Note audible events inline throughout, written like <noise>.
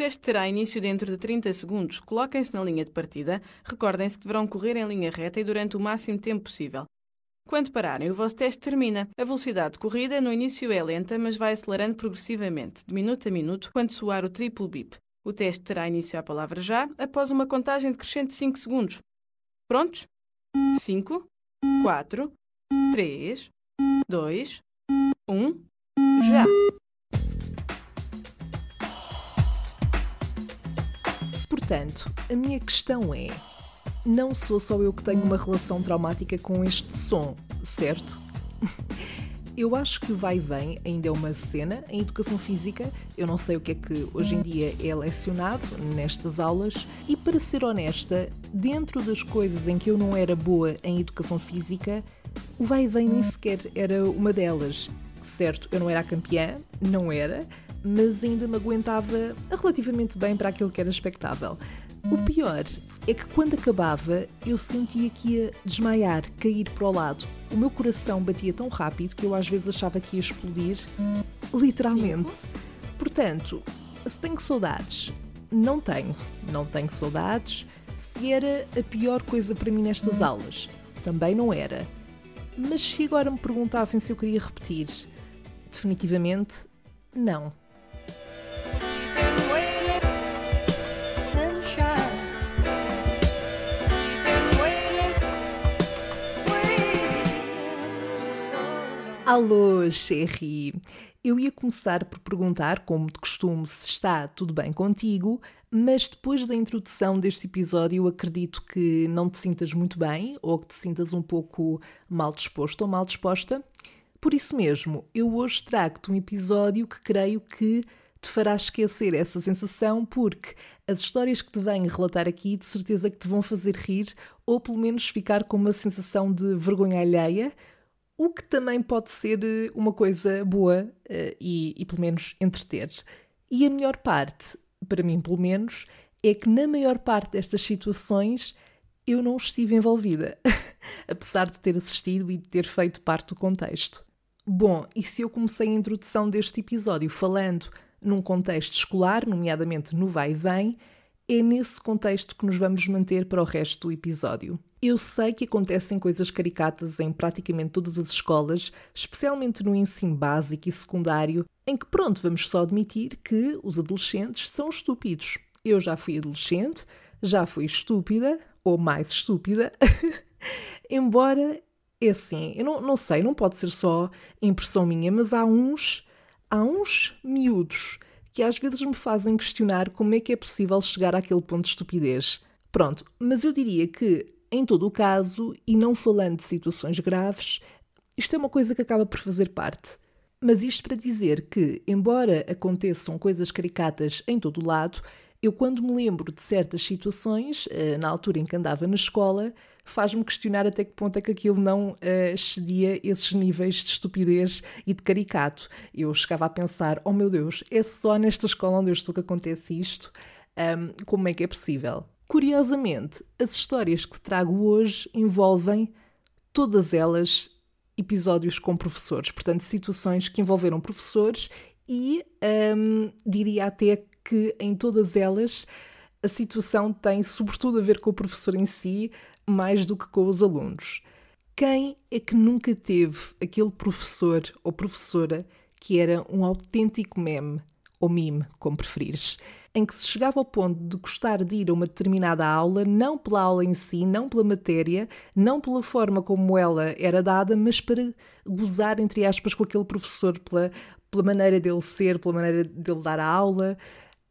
teste terá início dentro de 30 segundos. Coloquem-se na linha de partida. Recordem-se que deverão correr em linha reta e durante o máximo tempo possível. Quando pararem, o vosso teste termina. A velocidade de corrida no início é lenta, mas vai acelerando progressivamente, de minuto a minuto, quando soar o triplo bip. O teste terá início à palavra já, após uma contagem decrescente de 5 segundos. Prontos? 5, 4, 3, 2, 1, já! Portanto, a minha questão é: não sou só eu que tenho uma relação traumática com este som, certo? <laughs> Eu acho que o vai e vem ainda é uma cena em educação física. Eu não sei o que é que hoje em dia é lecionado nestas aulas. E para ser honesta, dentro das coisas em que eu não era boa em educação física, o vai e vem nem sequer era uma delas. Certo, eu não era a campeã, não era, mas ainda me aguentava relativamente bem para aquilo que era expectável. O pior é que quando acabava eu sentia que ia desmaiar, cair para o lado. O meu coração batia tão rápido que eu às vezes achava que ia explodir, literalmente. Sim. Portanto, se tenho saudades, não tenho. Não tenho saudades. Se era a pior coisa para mim nestas aulas, também não era. Mas se agora me perguntassem se eu queria repetir, definitivamente não. Alô, Sherry! Eu ia começar por perguntar, como de costume, se está tudo bem contigo, mas depois da introdução deste episódio, acredito que não te sintas muito bem ou que te sintas um pouco mal disposto ou mal disposta. Por isso mesmo, eu hoje trago-te um episódio que creio que te fará esquecer essa sensação, porque as histórias que te venho relatar aqui de certeza que te vão fazer rir ou pelo menos ficar com uma sensação de vergonha alheia o que também pode ser eh, uma coisa boa uh, e, e, pelo menos, entreter. E a melhor parte, para mim pelo menos, é que na maior parte destas situações eu não estive envolvida, <laughs> apesar de ter assistido e de ter feito parte do contexto. Bom, e se eu comecei a introdução deste episódio falando num contexto escolar, nomeadamente no vai e vem, é nesse contexto que nos vamos manter para o resto do episódio. Eu sei que acontecem coisas caricatas em praticamente todas as escolas, especialmente no ensino básico e secundário, em que, pronto, vamos só admitir que os adolescentes são estúpidos. Eu já fui adolescente, já fui estúpida, ou mais estúpida, <laughs> embora, é assim, eu não, não sei, não pode ser só impressão minha, mas há uns, há uns miúdos que às vezes me fazem questionar como é que é possível chegar àquele ponto de estupidez. Pronto, mas eu diria que, em todo o caso, e não falando de situações graves, isto é uma coisa que acaba por fazer parte. Mas isto para dizer que, embora aconteçam coisas caricatas em todo o lado, eu, quando me lembro de certas situações, eh, na altura em que andava na escola, faz-me questionar até que ponto é que aquilo não uh, excedia esses níveis de estupidez e de caricato. Eu chegava a pensar: oh meu Deus, é só nesta escola onde eu estou que acontece isto? Um, como é que é possível? Curiosamente, as histórias que trago hoje envolvem todas elas episódios com professores, portanto, situações que envolveram professores e um, diria até que em todas elas a situação tem sobretudo a ver com o professor em si, mais do que com os alunos. Quem é que nunca teve aquele professor ou professora que era um autêntico meme, ou mime, como preferires, em que se chegava ao ponto de gostar de ir a uma determinada aula, não pela aula em si, não pela matéria, não pela forma como ela era dada, mas para gozar, entre aspas, com aquele professor, pela, pela maneira dele ser, pela maneira dele dar a aula.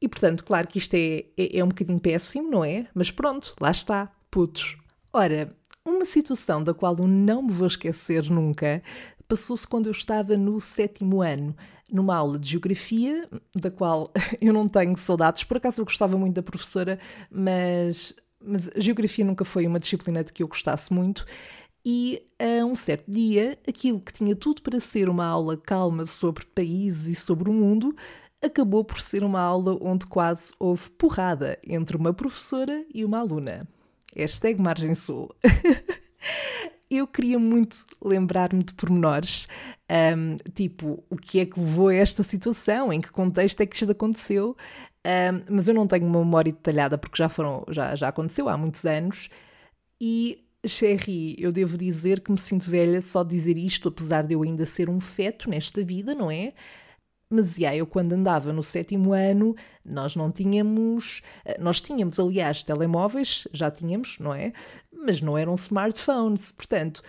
E portanto, claro que isto é, é, é um bocadinho péssimo, não é? Mas pronto, lá está, putos. Ora, uma situação da qual eu não me vou esquecer nunca passou-se quando eu estava no sétimo ano, numa aula de geografia, da qual <laughs> eu não tenho saudades. Por acaso eu gostava muito da professora, mas, mas a geografia nunca foi uma disciplina de que eu gostasse muito. E a um certo dia, aquilo que tinha tudo para ser uma aula calma sobre países e sobre o mundo, acabou por ser uma aula onde quase houve porrada entre uma professora e uma aluna. Hashtag Margem Sul. <laughs> eu queria muito lembrar-me de pormenores, um, tipo, o que é que levou a esta situação, em que contexto é que isto aconteceu, Um, mas eu não tenho uma memória detalhada porque já foram, já, já aconteceu há muitos anos. E Sherry, eu devo dizer que me sinto velha só de dizer isto, apesar de eu ainda ser um feto nesta vida, não é? Mas yeah, eu quando andava no sétimo ano, nós não tínhamos. Eh, nós tínhamos, aliás, telemóveis, já tínhamos, não é? Mas não eram smartphones. Portanto,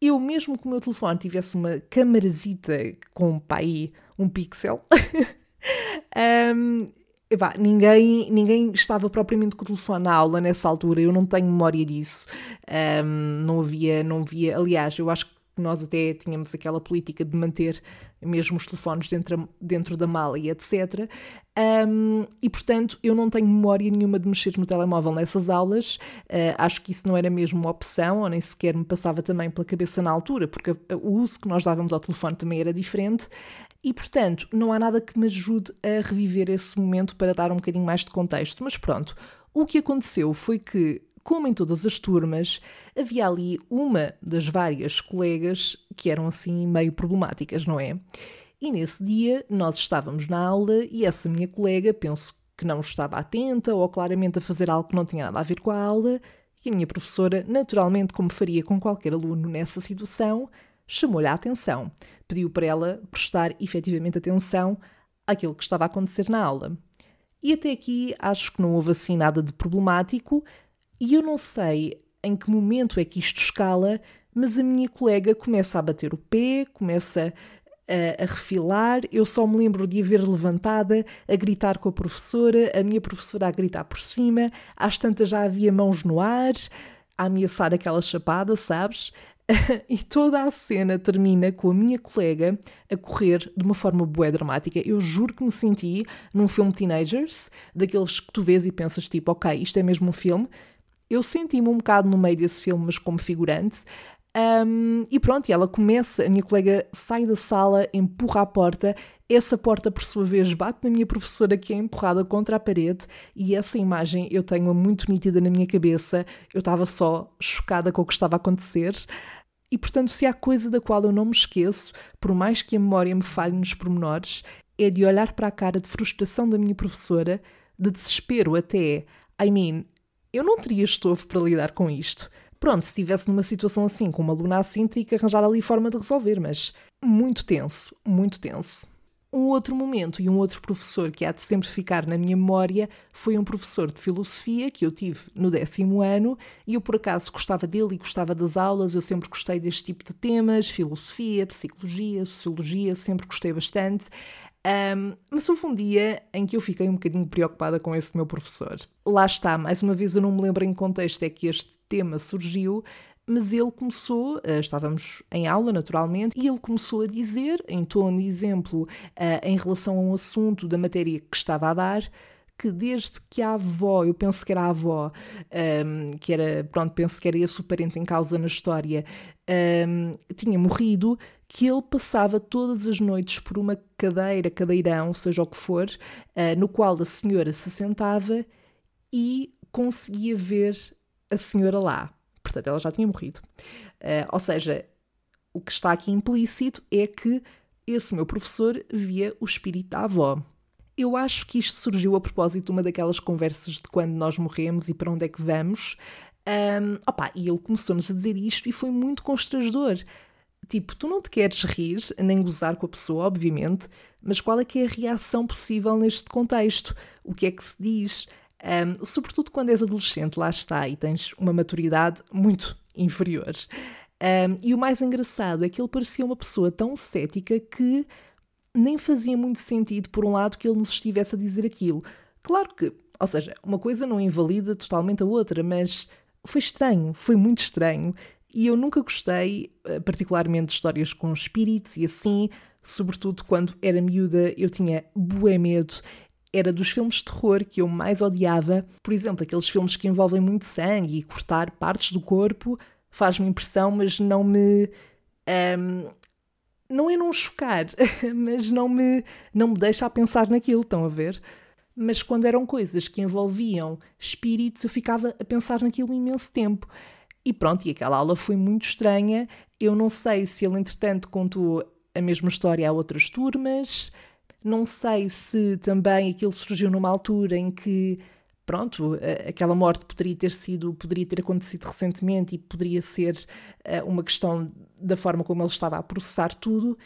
eu mesmo que o meu telefone tivesse uma camarazita com pai, um pixel, <laughs> um, Epá, ninguém, ninguém estava propriamente com o telefone na aula nessa altura, eu não tenho memória disso. Um, não havia, não havia. Aliás, eu acho que nós até tínhamos aquela política de manter mesmo os telefones dentro, dentro da mala e etc. Um, e portanto, eu não tenho memória nenhuma de mexer no telemóvel nessas aulas. Uh, acho que isso não era mesmo uma opção, ou nem sequer me passava também pela cabeça na altura, porque o uso que nós dávamos ao telefone também era diferente. E, portanto, não há nada que me ajude a reviver esse momento para dar um bocadinho mais de contexto. Mas pronto, o que aconteceu foi que, como em todas as turmas, havia ali uma das várias colegas que eram assim meio problemáticas, não é? E nesse dia nós estávamos na aula e essa minha colega, penso que não estava atenta ou claramente a fazer algo que não tinha nada a ver com a aula, e a minha professora, naturalmente, como faria com qualquer aluno nessa situação, chamou-lhe a atenção, pediu para ela prestar efetivamente atenção àquilo que estava a acontecer na aula. E até aqui acho que não houve assim nada de problemático, e eu não sei em que momento é que isto escala, mas a minha colega começa a bater o pé, começa a, a, refilar. Eu só me lembro de a ver levantada, a gritar com a professora, a minha professora a gritar por cima, às tantas já havia mãos no ar, a ameaçar aquela chapada, sabes? <laughs> e toda a cena termina com a minha colega a correr de uma forma bué dramática. Eu juro que me senti num filme Teenagers, daqueles que tu vês e pensas tipo, ok, isto é mesmo um filme. Eu senti-me um bocado no meio desse filme, mas como figurante. Um, e pronto, e ela começa, a minha colega sai da sala, empurra a porta, essa porta, por sua vez, bate na minha professora, que é empurrada contra a parede, e essa imagem eu tenho muito nítida na minha cabeça. Eu estava só chocada com o que estava a acontecer. E portanto, se há coisa da qual eu não me esqueço, por mais que a memória me falhe nos pormenores, é de olhar para a cara de frustração da minha professora, de desespero até. I mean, eu não teria estofo para lidar com isto. Pronto, se estivesse numa situação assim, com uma aluna assim, teria que arranjar ali forma de resolver, mas muito tenso, muito tenso. Um outro momento e um outro professor que há de sempre ficar na minha memória foi um professor de filosofia que eu tive no décimo ano e eu por acaso gostava dele e gostava das aulas, eu sempre gostei deste tipo de temas, filosofia, psicologia, sociologia, sempre gostei bastante. Um, mas houve um dia em que eu fiquei um bocadinho preocupada com esse meu professor. Lá está, mais uma vez eu não me lembro em que contexto é que este tema surgiu, mas ele começou, eh, estávamos em aula naturalmente, e ele começou a dizer, em tom de exemplo, eh, em relação a um assunto da matéria que estava a dar, que desde que a avó, eu penso que era a avó, um, que era, pronto, penso que era esse o parente em causa na história, um, tinha morrido, que ele passava todas as noites por uma cadeira, cadeirão, seja o que for, uh, no qual a senhora se sentava e conseguia ver a senhora lá. Portanto, ela já tinha morrido. Uh, ou seja, o que está aqui implícito é que esse meu professor via o espírito da avó. Eu acho que isto surgiu a propósito de uma daquelas conversas de quando nós morremos e para onde é que vamos. Um, opa, e ele começou-nos a dizer isto e foi muito constrangedor. Tipo, tu não te queres rir, nem gozar com a pessoa, obviamente, mas qual é que é a reação possível neste contexto? O que é que se diz? Um, sobretudo quando és adolescente, lá está, e tens uma maturidade muito inferior. Um, e o mais engraçado é que ele parecia uma pessoa tão cética que nem fazia muito sentido, por um lado, que ele nos estivesse a dizer aquilo. Claro que, ou seja, uma coisa não invalida totalmente a outra, mas foi estranho, foi muito estranho. E eu nunca gostei, eh, particularmente, de histórias com espíritos e assim, sobretudo quando era miúda, eu tinha bué medo era dos filmes de terror que eu mais odiava. Por exemplo, aqueles filmes que envolvem muito sangue e cortar partes do corpo faz-me impressão, mas não me. Um, não é não chocar, <laughs> mas não me, não me deixa a pensar naquilo, estão a ver? Mas quando eram coisas que envolviam espíritos, eu ficava a pensar naquilo imenso tempo. E pronto, e aquela aula foi muito estranha. Eu não sei se ele, entretanto, contou a mesma história a outras turmas, Não sei se também aquilo surgiu numa altura em que, pronto, aquela morte poderia ter sido, poderia ter acontecido recentemente e poderia ser uh, uma questão da forma como ele estava a processar tudo,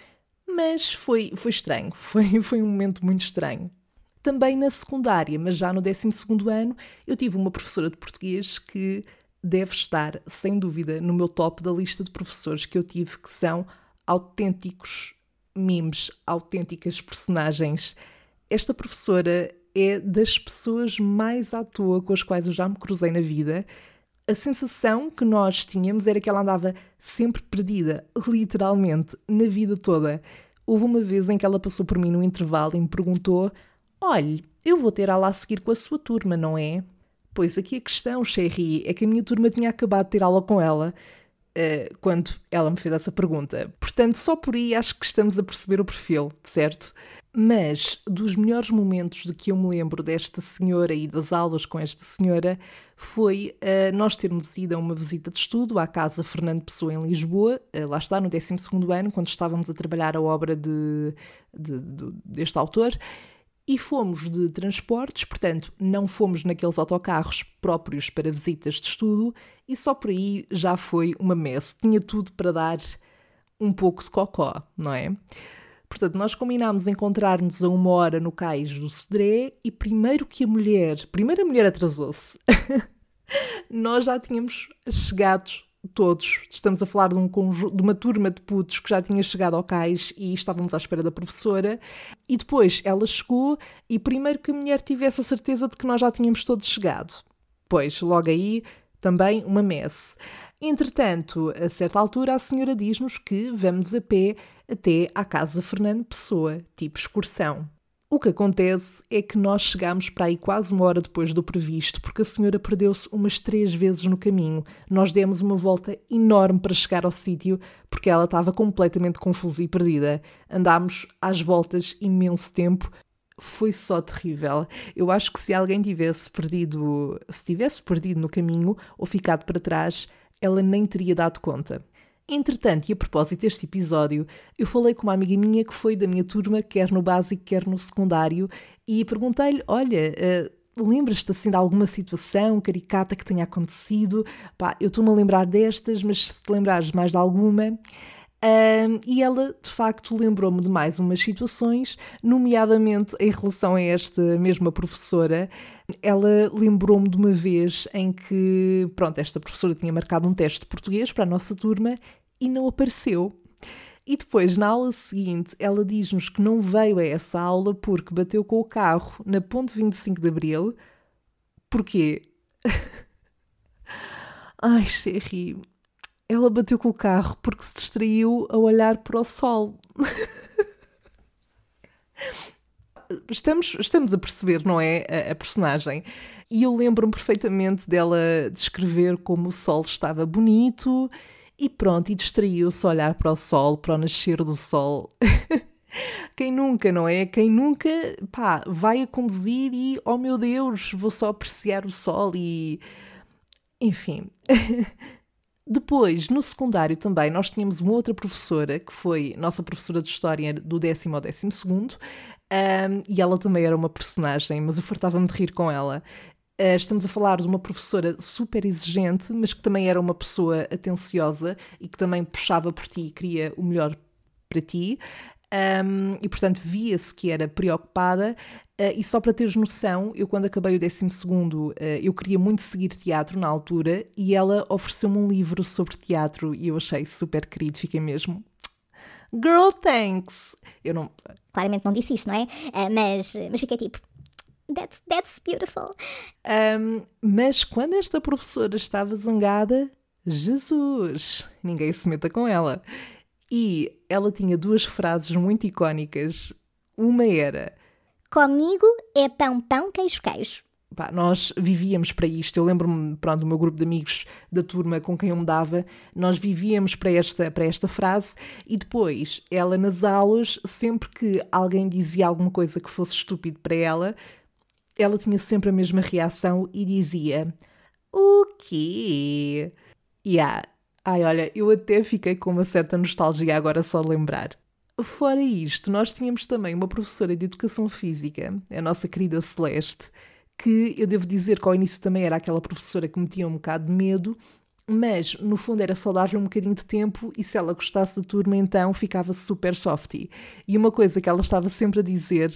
mas foi, foi estranho, <laughs> foi, foi um momento muito estranho. Também na secundária, mas já no 12 ano, eu tive uma professora de português que deve estar, sem dúvida, no meu top da lista de professores que eu tive, que são autênticos memes, autênticas personagens. Esta professora é das pessoas mais à toa com as quais eu já me cruzei na vida. A sensação que nós tínhamos era que ela andava sempre perdida, literalmente, na vida toda. Houve uma vez em que ela passou por mim no intervalo e me perguntou: Olhe, eu vou ter aula a seguir com a sua turma, não é? Pois aqui a questão, Sherry, é que a minha turma tinha acabado de ter aula com ela uh, quando ela me fez essa pergunta. Portanto, só por aí acho que estamos a perceber o perfil, certo? Mas dos melhores momentos de que eu me lembro desta senhora e das aulas com esta senhora foi uh, nós termos ido a uma visita de estudo à Casa Fernando Pessoa em Lisboa, uh, lá está, no 12 ano, quando estávamos a trabalhar a obra de, de, de, deste autor, e fomos de transportes, portanto, não fomos naqueles autocarros próprios para visitas de estudo, e só por aí já foi uma messe. Tinha tudo para dar um pouco de cocó, não é? Portanto, nós combinámos encontrar-nos a uma hora no cais do Cedré e primeiro que a mulher, primeiro a mulher atrasou-se, <laughs> nós já tínhamos chegado todos. Estamos a falar de, um de uma turma de putos que já tinha chegado ao cais e estávamos à espera da professora. E depois ela chegou e primeiro que a mulher tivesse a certeza de que nós já tínhamos todos chegado. Pois, logo aí, também uma messe. Entretanto, a certa altura, a senhora diz-nos que vamos a pé até à casa Fernando Pessoa, tipo excursão. O que acontece é que nós chegámos para aí quase uma hora depois do previsto, porque a senhora perdeu-se umas três vezes no caminho. Nós demos uma volta enorme para chegar ao sítio, porque ela estava completamente confusa e perdida. Andámos às voltas imenso tempo. Foi só terrível. Eu acho que se alguém tivesse perdido, se tivesse perdido no caminho ou ficado para trás, ela nem teria dado conta. Entretanto, e a propósito deste episódio, eu falei com uma amiga minha que foi da minha turma, quer no básico, quer no secundário, e perguntei-lhe: Olha, uh, lembras-te assim de alguma situação caricata que tenha acontecido? Pá, eu estou-me a lembrar destas, mas se te lembrares mais de alguma. Um, e ela, de facto, lembrou-me de mais umas situações, nomeadamente em relação a esta mesma professora. Ela lembrou-me de uma vez em que, pronto, esta professora tinha marcado um teste de português para a nossa turma e não apareceu. E depois, na aula seguinte, ela diz-nos que não veio a essa aula porque bateu com o carro na Ponte 25 de Abril. Porquê? <laughs> Ai, Sherry, ela bateu com o carro porque se distraiu a olhar para o sol. estamos, estamos a perceber, não é? A, a personagem. E eu lembro-me perfeitamente dela descrever como o sol estava bonito e pronto, e distraiu-se a olhar para o sol, para o nascer do sol. <laughs> Quem nunca, não é? Quem nunca, pá, vai a conduzir e, oh meu Deus, vou só apreciar o sol e. Enfim. <laughs> Depois, no secundário também, nós tínhamos uma outra professora, que foi nossa professora de História do décimo ao décimo segundo, um, e ela também era uma personagem, mas eu fartava-me de rir com ela. Uh, estamos a falar de uma professora super exigente, mas que também era uma pessoa atenciosa e que também puxava por ti e queria o melhor para ti. Um, e portanto via-se que era preocupada. Uh, e só para teres noção, eu quando acabei o 12 uh, eu queria muito seguir teatro na altura e ela ofereceu-me um livro sobre teatro e eu achei super querido, fiquei mesmo. Girl, thanks! Eu não. Claramente não disse isto, não é? Uh, mas, mas fiquei tipo. That's, that's beautiful. Um, mas quando esta professora estava zangada, Jesus! Ninguém se meta com ela. E ela tinha duas frases muito icónicas. Uma era: Comigo é pão, pão, queijo, queijo. Pá, nós vivíamos para isto. Eu lembro-me, pronto, do meu grupo de amigos da turma com quem eu me dava, nós vivíamos para esta, para esta frase e depois ela nas aulas, sempre que alguém dizia alguma coisa que fosse estúpido para ela, ela tinha sempre a mesma reação e dizia: O quê? Yeah, Ai, olha, eu até fiquei com uma certa nostalgia agora só de lembrar. Fora isto, nós tínhamos também uma professora de Educação Física, a nossa querida Celeste, que eu devo dizer que ao início também era aquela professora que me tinha um bocado de medo, mas no fundo era só dar-lhe um bocadinho de tempo e se ela gostasse da turma então ficava super softy. E uma coisa que ela estava sempre a dizer,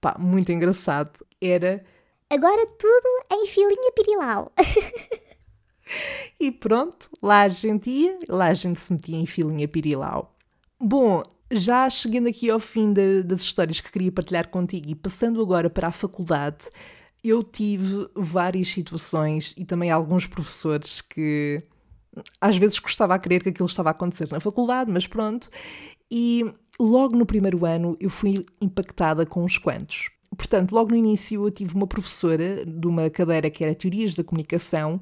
pá, muito engraçado, era Agora tudo em filinha pirilau. <laughs> e pronto, lá a gente ia, lá a gente se metia em filinha pirilau. Bom, já chegando aqui ao fim de, das histórias que queria partilhar contigo e passando agora para a faculdade, eu tive várias situações e também alguns professores que às vezes gostava a crer que aquilo estava a acontecer na faculdade, mas pronto. E logo no primeiro ano eu fui impactada com uns quantos. Portanto, logo no início eu tive uma professora de uma cadeira que era Teorias da Comunicação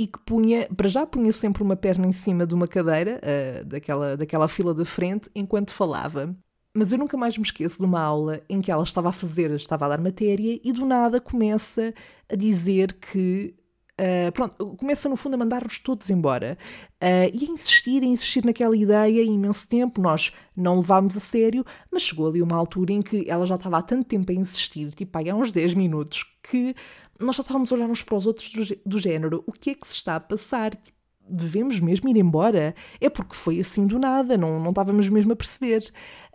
e que punha, para já punha sempre uma perna em cima de uma cadeira, uh, daquela, daquela fila da frente, enquanto falava. Mas eu nunca mais me esqueço de uma aula em que ela estava a fazer, estava a dar matéria e do nada começa a dizer que Uh, pronto, começa no fundo a mandar-nos todos embora uh, e a insistir, a insistir naquela ideia imenso tempo. Nós não levámos a sério, mas chegou ali uma altura em que ela já estava há tanto tempo a insistir, tipo, há uns 10 minutos, que nós já estávamos a olhar uns para os outros do, do género: o que é que se está a passar? Tipo, devemos mesmo ir embora? É porque foi assim do nada, não, não estávamos mesmo a perceber.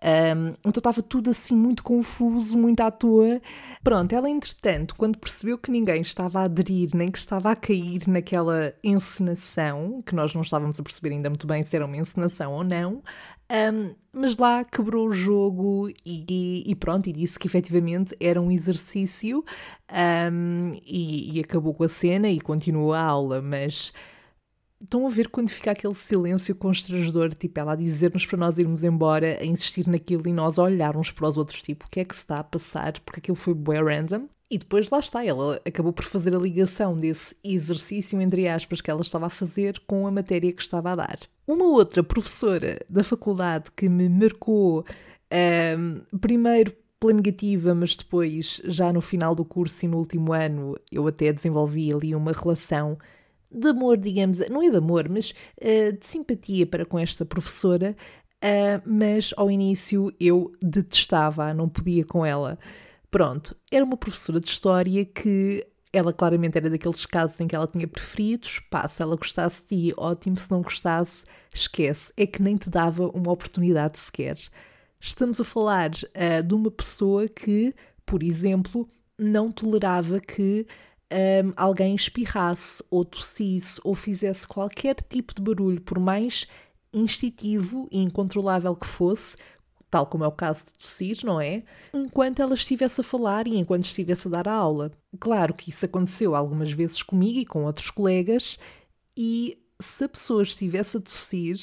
Um, então estava tudo assim muito confuso, muito à toa. Pronto, ela entretanto, quando percebeu que ninguém estava a aderir, nem que estava a cair naquela encenação, que nós não estávamos a perceber ainda muito bem se era uma encenação ou não, um, mas lá quebrou o jogo e, e, pronto, e disse que efetivamente era um exercício um, e, e acabou com a cena e continuou a aula, mas Estão a ver quando fica aquele silêncio constrangedor, tipo ela a dizer-nos para nós irmos embora, a insistir naquilo e nós olhar uns para os outros, tipo, o que é que se está a passar? Porque aquilo foi bué random. E depois lá está, ela acabou por fazer a ligação desse exercício, entre aspas, que ela estava a fazer com a matéria que estava a dar. Uma outra professora da faculdade que me marcou, um, primeiro pela negativa, mas depois, já no final do curso e no último ano, eu até desenvolvi ali uma relação de amor, digamos, não é de amor, mas uh, de simpatia para com esta professora, uh, mas ao início eu detestava, não podia com ela. Pronto, era uma professora de história que ela claramente era daqueles casos em que ela tinha preferidos, pá, se ela gostasse de ti, ótimo, se não gostasse, esquece, é que nem te dava uma oportunidade sequer. Estamos a falar uh, de uma pessoa que, por exemplo, não tolerava que um, alguém espirrasse ou tossisse ou fizesse qualquer tipo de barulho, por mais instintivo e incontrolável que fosse, tal como é o caso de tossir, não é? Enquanto ela estivesse a falar e enquanto estivesse a dar a aula. Claro que isso aconteceu algumas vezes comigo e com outros colegas, e se a pessoa estivesse a tossir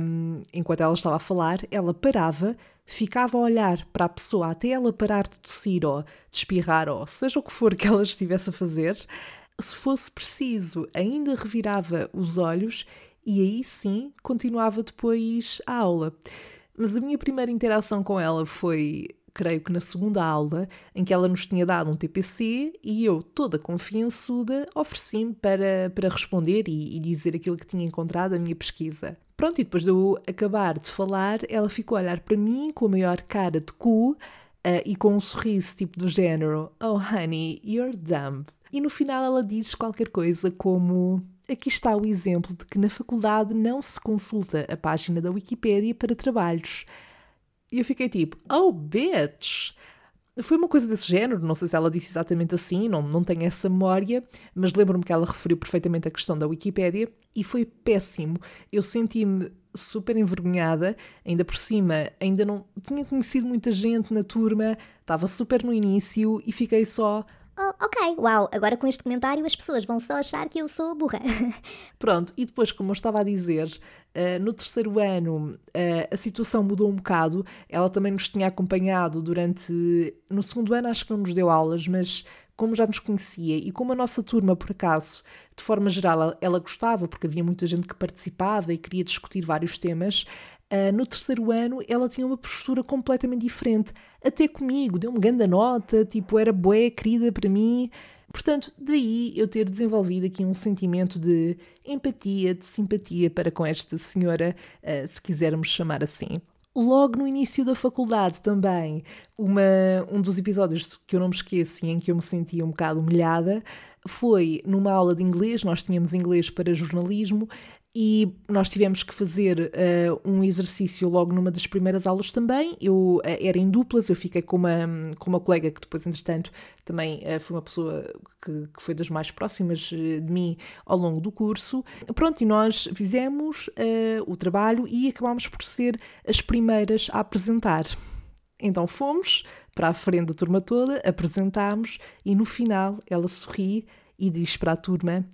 um, enquanto ela estava a falar, ela parava, ficava a olhar para a pessoa até ela parar de tossir ou de espirrar ou seja o que for que ela estivesse a fazer. Se fosse preciso, ainda revirava os olhos e aí sim continuava depois a aula. Mas a minha primeira interação com ela foi creio que na segunda aula, em que ela nos tinha dado um TPC e eu, toda confiançuda, ofereci-me para, para responder e, e dizer aquilo que tinha encontrado na minha pesquisa. Pronto, e depois de eu acabar de falar, ela ficou a olhar para mim com a maior cara de cu uh, e com um sorriso tipo do género: Oh, honey, you're dumb. E no final ela diz qualquer coisa como: Aqui está o exemplo de que na faculdade não se consulta a página da Wikipédia para trabalhos. E eu fiquei tipo, oh bitch! Foi uma coisa desse género, não sei se ela disse exatamente assim, não, não tenho essa memória, mas lembro-me que ela referiu perfeitamente a questão da Wikipédia e foi péssimo. Eu senti-me super envergonhada, ainda por cima, ainda não tinha conhecido muita gente na turma, estava super no início e fiquei só, Oh, ok, uau, agora com este comentário as pessoas vão só achar que eu sou burra. <laughs> Pronto, e depois, como eu estava a dizer, uh, no terceiro ano uh, a situação mudou um bocado. Ela também nos tinha acompanhado durante. No segundo ano, acho que não nos deu aulas, mas como já nos conhecia e como a nossa turma, por acaso, de forma geral, ela, gostava, porque havia muita gente que participava e queria discutir vários temas, Uh, no terceiro ano ela tinha uma postura completamente diferente, até comigo, deu-me grande nota, tipo, era bué, querida para mim. Portanto, daí eu ter desenvolvido aqui um sentimento de empatia, de simpatia para com esta senhora, uh, se quisermos chamar assim. Logo no início da faculdade também, uma, um dos episódios que eu não me esqueço em que eu me sentia um bocado humilhada foi numa aula de inglês, nós tínhamos inglês para jornalismo e nós tivemos que fazer uh, um exercício logo numa das primeiras aulas também. Eu uh, era em duplas, eu fiquei com uma, com uma colega que depois, entretanto, também uh, foi uma pessoa que, que, foi das mais próximas de mim ao longo do curso. Pronto, e nós fizemos o trabalho e acabámos por ser as primeiras a apresentar. Então fomos para a frente da turma toda, apresentámos e no final ela sorri e diz para a turma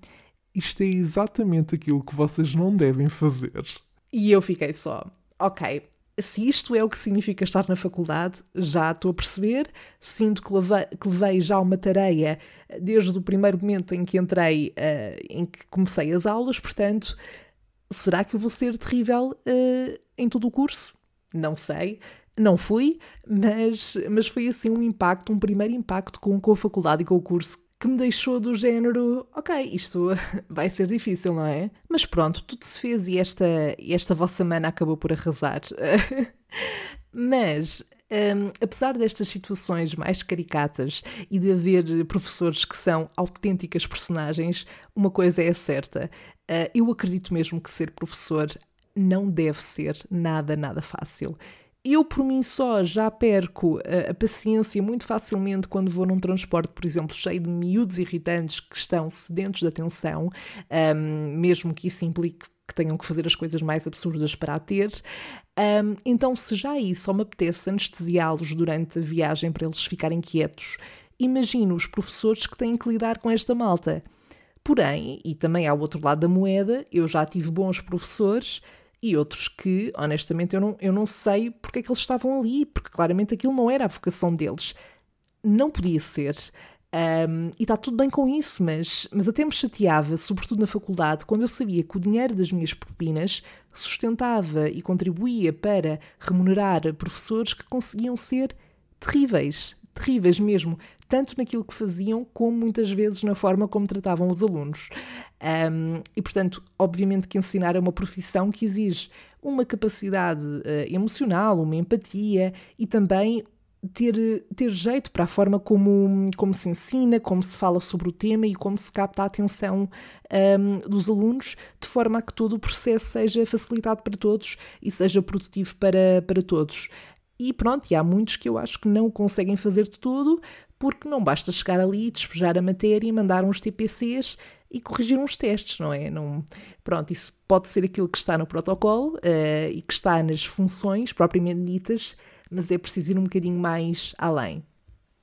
isto é exatamente aquilo que vocês não devem fazer. E eu fiquei só, ok, se isto é o que significa estar na faculdade, já estou a perceber, sinto que levei, que levei já uma tarefa desde o primeiro momento em que entrei, uh, em que comecei as aulas, portanto, será que eu vou ser terrível uh, em todo o curso? Não sei. Não fui, mas, mas foi assim um impacto, um primeiro impacto com, com a faculdade e com o curso que me deixou do género, ok, isto <laughs> vai ser difícil, não é? Mas pronto, tudo se fez e esta, esta vossa mana acabou por arrasar. <laughs> Mas um, apesar destas situações mais caricatas e de haver professores que são autênticas personagens, uma coisa é certa: uh, eu acredito mesmo que ser professor não deve ser nada, nada fácil. Eu, por mim só, já perco a, a, paciência muito facilmente quando vou num transporte, por exemplo, cheio de miúdos irritantes que estão sedentos de atenção, um, mesmo que isso implique que tenham que fazer as coisas mais absurdas para a ter. Um, então, se já aí só me apetece anestesiá-los durante a viagem para eles ficarem quietos, imagino os professores que têm que lidar com esta malta. Porém, e também ao outro lado da moeda, eu já tive bons professores e outros que, honestamente, eu não, eu não sei porque é que eles estavam ali, porque claramente aquilo não era a vocação deles. Não podia ser. Um, e está tudo bem com isso, mas, mas até me chateava, sobretudo na faculdade, quando eu sabia que o dinheiro das minhas propinas sustentava e contribuía para remunerar professores que conseguiam ser terríveis, terríveis mesmo, tanto naquilo que faziam como muitas vezes na forma como tratavam os alunos. Um, e, portanto, obviamente que ensinar é uma profissão que exige uma capacidade uh, emocional, uma empatia e também ter, ter jeito para a forma como, como se ensina, como se fala sobre o tema e como se capta a atenção um, dos alunos, de forma a que todo o processo seja facilitado para todos e seja produtivo para, para todos. E pronto, e há muitos que eu acho que não conseguem fazer de todo, porque não basta chegar ali, despejar a matéria e mandar uns TPCs e corrigir uns testes, não é? Não, pronto, isso pode ser aquilo que está no protocolo uh, e que está nas funções propriamente ditas, mas é preciso ir um bocadinho mais além.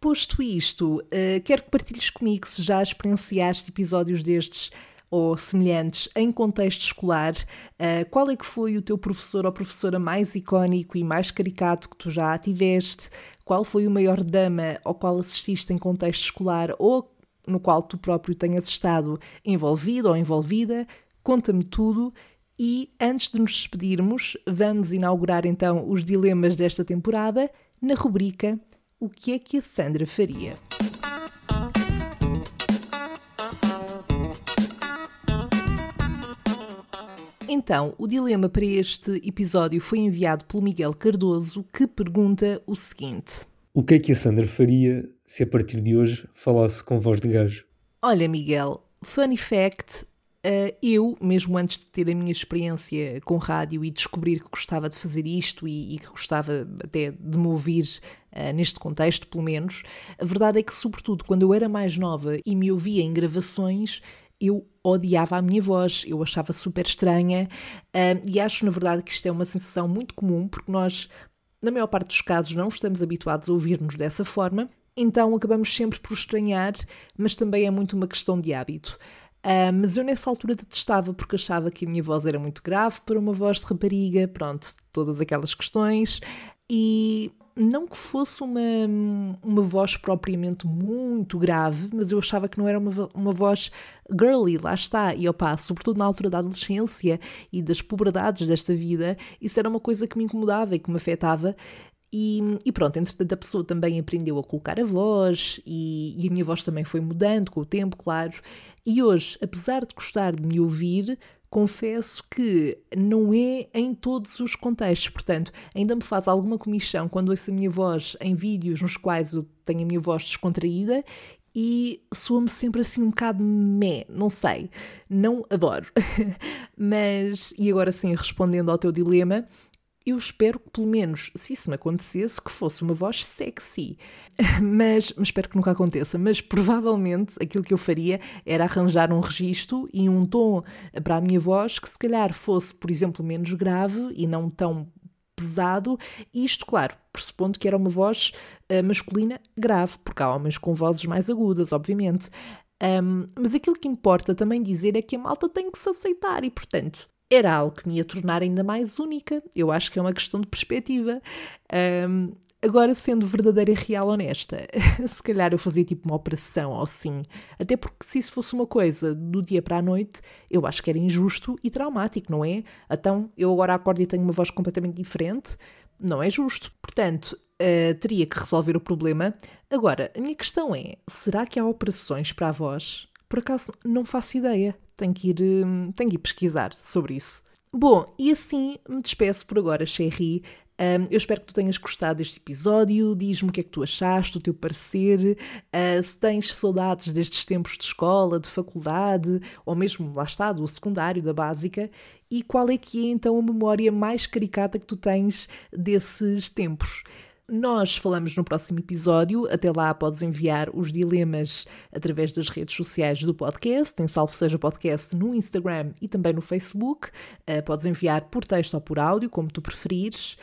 Posto isto, uh, quero que partilhes comigo se já experienciaste episódios destes ou semelhantes em contexto escolar, uh, qual é que foi o teu professor ou professora mais icónico e mais caricato que tu já tiveste? Qual foi o maior drama ao qual assististe em contexto escolar ou no qual tu próprio tenhas estado envolvido ou envolvida. Conta-me tudo. E antes de nos despedirmos, vamos inaugurar então os dilemas desta temporada na rubrica O que é que a Sandra faria? Então, o dilema para este episódio foi enviado pelo Miguel Cardoso, que pergunta o seguinte: O que é que a Sandra faria se a partir de hoje falasse com voz de gajo? Olha, Miguel, funny fact, uh, eu, mesmo antes de ter a minha experiência com rádio e descobrir que gostava de fazer isto e, e que gostava até de me ouvir uh, neste contexto, pelo menos, a verdade é que, sobretudo, quando eu era mais nova e me ouvia em gravações, eu odiava a minha voz, eu achava super estranha uh, e acho, na verdade, que isto é uma sensação muito comum porque nós, na maior parte dos casos, não estamos habituados a ouvir-nos dessa forma, então acabamos sempre por estranhar, mas também é muito uma questão de hábito. Uh, mas eu nessa altura detestava porque achava que a minha voz era muito grave para uma voz de rapariga, pronto, todas aquelas questões. E não que fosse uma, uma voz propriamente muito grave, mas eu achava que não era uma, uma voz girly, lá está. E opa, sobretudo na altura da adolescência e das puberdades desta vida, isso era uma coisa que me incomodava e que me afetava. E, e, pronto, entretanto a pessoa também aprendeu a colocar a voz e, e, a minha voz também foi mudando com o tempo, claro. E hoje, apesar de gostar de me ouvir, confesso que não é em todos os contextos. Portanto, ainda me faz alguma comissão quando ouço a minha voz em vídeos nos quais eu tenho a minha voz descontraída e soa-me sempre assim um bocado meh, não sei, não adoro. <laughs> Mas, e agora sim, respondendo ao teu dilema, eu espero que, pelo menos, se isso me acontecesse, que fosse uma voz sexy. <laughs> Mas, espero que nunca aconteça. Mas provavelmente aquilo que eu faria era arranjar um registro e um tom para a minha voz que, se calhar, fosse, por exemplo, menos grave e não tão pesado. Isto, claro, pressupondo que era uma voz uh, masculina grave, porque há homens com vozes mais agudas, obviamente. Um, mas aquilo que importa também dizer é que a malta tem que se aceitar e, portanto, era algo que me ia tornar ainda mais única. Eu acho que é uma questão de perspectiva. Um, agora, sendo verdadeira real honesta, <laughs> se calhar eu fazia tipo uma operação ou assim. Até porque se isso fosse uma coisa do dia para a noite, eu acho que era injusto e traumático, não é? Então eu agora acordo e tenho uma voz completamente diferente. Não é justo. Portanto, uh, teria que resolver o problema. Agora, a minha questão é: será que há operações para a voz? Por acaso não faço ideia. Tenho que ir, hum, tenho que ir pesquisar sobre isso. Bom, e assim me despeço por agora, Sherry. Um, eu espero que tu tenhas gostado deste episódio. Diz-me o que é que tu achaste, o teu parecer. Uh, se tens saudades destes tempos de escola, de faculdade, ou mesmo, lá está, do secundário, da básica. E qual é que é então a memória mais caricata que tu tens desses tempos? Nós falamos no próximo episódio. Até lá podes enviar os dilemas através das redes sociais do podcast, em Salvo Seja Podcast no Instagram e também no Facebook. Uh, podes enviar por texto ou por áudio, como tu preferires.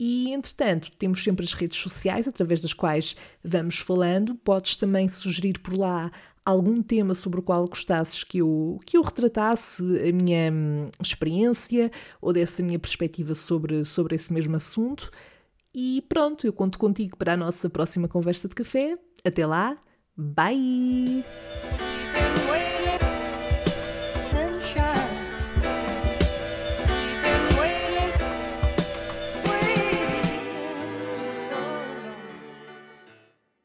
E, entretanto, temos sempre as redes sociais através das quais vamos falando. Podes também sugerir por lá algum tema sobre o qual gostasses que eu, que eu retratasse a minha hum, experiência ou dessa minha perspectiva sobre, sobre esse mesmo assunto. E pronto, eu conto contigo para a nossa próxima conversa de café. Até lá, bye!